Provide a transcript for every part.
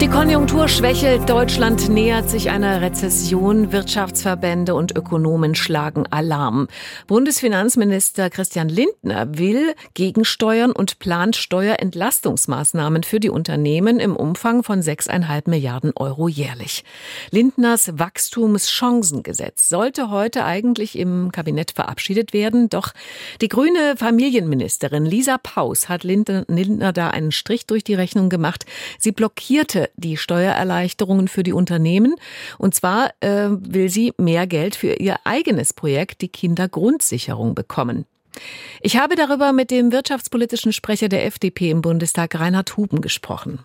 Die Konjunktur schwächelt, Deutschland nähert sich einer Rezession, Wirtschaftsverbände und Ökonomen schlagen Alarm. Bundesfinanzminister Christian Lindner will gegensteuern und plant Steuerentlastungsmaßnahmen für die Unternehmen im Umfang von 6,5 Milliarden Euro jährlich. Lindners Wachstumschancengesetz sollte heute eigentlich im Kabinett verabschiedet werden, doch die grüne Familienministerin Lisa Paus hat Lindner da einen Strich durch die Rechnung gemacht. Sie blockierte die Steuererleichterungen für die Unternehmen. Und zwar äh, will sie mehr Geld für ihr eigenes Projekt, die Kindergrundsicherung, bekommen. Ich habe darüber mit dem wirtschaftspolitischen Sprecher der FDP im Bundestag, Reinhard Huben, gesprochen.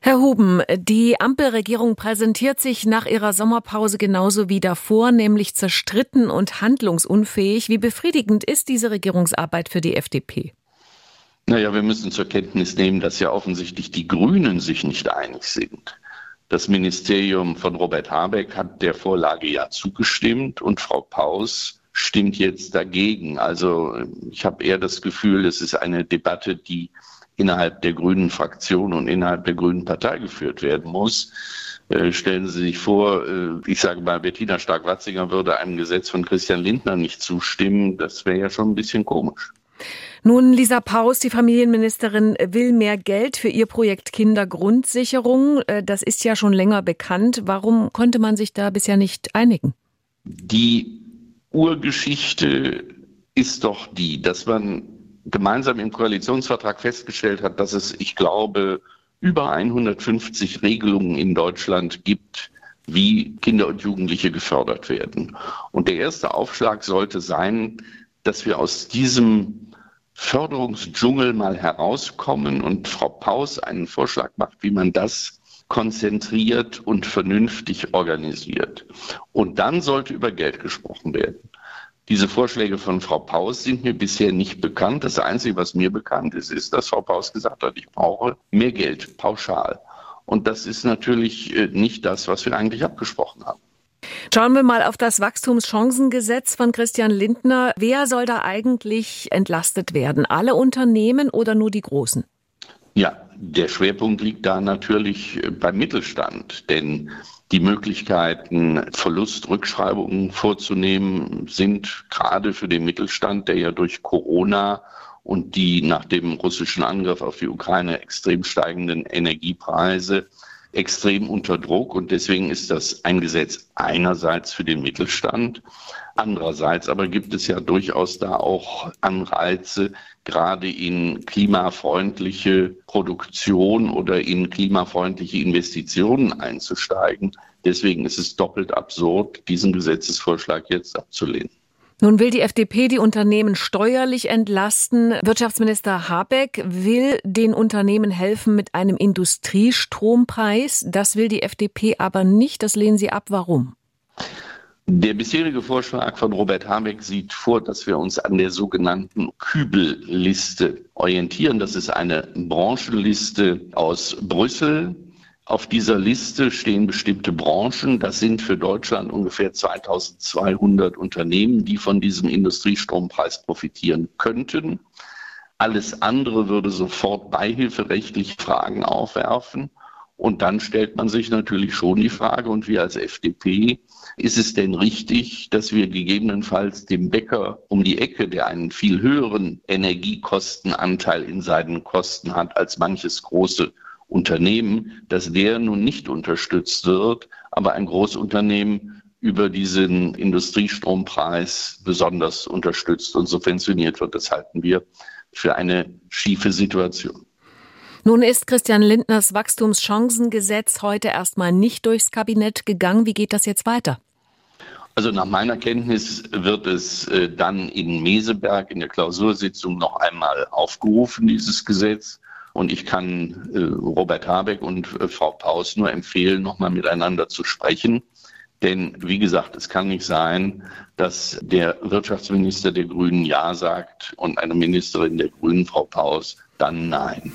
Herr Huben, die Ampelregierung präsentiert sich nach ihrer Sommerpause genauso wie davor, nämlich zerstritten und handlungsunfähig. Wie befriedigend ist diese Regierungsarbeit für die FDP? Naja, wir müssen zur Kenntnis nehmen, dass ja offensichtlich die Grünen sich nicht einig sind. Das Ministerium von Robert Habeck hat der Vorlage ja zugestimmt und Frau Paus stimmt jetzt dagegen. Also ich habe eher das Gefühl, es ist eine Debatte, die innerhalb der grünen Fraktion und innerhalb der grünen Partei geführt werden muss. Äh, stellen Sie sich vor, äh, ich sage mal, Bettina Stark-Watzinger würde einem Gesetz von Christian Lindner nicht zustimmen. Das wäre ja schon ein bisschen komisch. Nun, Lisa Paus, die Familienministerin, will mehr Geld für ihr Projekt Kindergrundsicherung. Äh, das ist ja schon länger bekannt. Warum konnte man sich da bisher nicht einigen? Die Urgeschichte ist doch die, dass man gemeinsam im Koalitionsvertrag festgestellt hat, dass es, ich glaube, über 150 Regelungen in Deutschland gibt, wie Kinder und Jugendliche gefördert werden. Und der erste Aufschlag sollte sein, dass wir aus diesem Förderungsdschungel mal herauskommen und Frau Paus einen Vorschlag macht, wie man das konzentriert und vernünftig organisiert. Und dann sollte über Geld gesprochen werden. Diese Vorschläge von Frau Paus sind mir bisher nicht bekannt. Das Einzige, was mir bekannt ist, ist, dass Frau Paus gesagt hat, ich brauche mehr Geld, pauschal. Und das ist natürlich äh, nicht das, was wir eigentlich abgesprochen haben. Schauen wir mal auf das Wachstumschancengesetz von Christian Lindner. Wer soll da eigentlich entlastet werden? Alle Unternehmen oder nur die großen? Ja, der Schwerpunkt liegt da natürlich beim Mittelstand, denn die Möglichkeiten, Verlustrückschreibungen vorzunehmen, sind gerade für den Mittelstand, der ja durch Corona und die nach dem russischen Angriff auf die Ukraine extrem steigenden Energiepreise extrem unter Druck und deswegen ist das ein Gesetz einerseits für den Mittelstand, andererseits aber gibt es ja durchaus da auch Anreize, gerade in klimafreundliche Produktion oder in klimafreundliche Investitionen einzusteigen. Deswegen ist es doppelt absurd, diesen Gesetzesvorschlag jetzt abzulehnen. Nun will die FDP die Unternehmen steuerlich entlasten. Wirtschaftsminister Habeck will den Unternehmen helfen mit einem Industriestrompreis. Das will die FDP aber nicht. Das lehnen Sie ab. Warum? Der bisherige Vorschlag von Robert Habeck sieht vor, dass wir uns an der sogenannten Kübelliste orientieren. Das ist eine Branchenliste aus Brüssel, auf dieser Liste stehen bestimmte Branchen. Das sind für Deutschland ungefähr 2200 Unternehmen, die von diesem Industriestrompreis profitieren könnten. Alles andere würde sofort beihilferechtliche Fragen aufwerfen. Und dann stellt man sich natürlich schon die Frage, und wir als FDP, ist es denn richtig, dass wir gegebenenfalls dem Bäcker um die Ecke, der einen viel höheren Energiekostenanteil in seinen Kosten hat als manches große Unternehmen, dass der nun nicht unterstützt wird, aber ein Großunternehmen über diesen Industriestrompreis besonders unterstützt und subventioniert wird. Das halten wir für eine schiefe Situation. Nun ist Christian Lindners Wachstumschancengesetz heute erstmal nicht durchs Kabinett gegangen. Wie geht das jetzt weiter? Also nach meiner Kenntnis wird es äh, dann in Meseberg in der Klausursitzung noch einmal aufgerufen, dieses Gesetz. Und ich kann äh, Robert Habeck und äh, Frau Paus nur empfehlen, nochmal miteinander zu sprechen. Denn wie gesagt, es kann nicht sein, dass der Wirtschaftsminister der Grünen Ja sagt und eine Ministerin der Grünen, Frau Paus, dann Nein.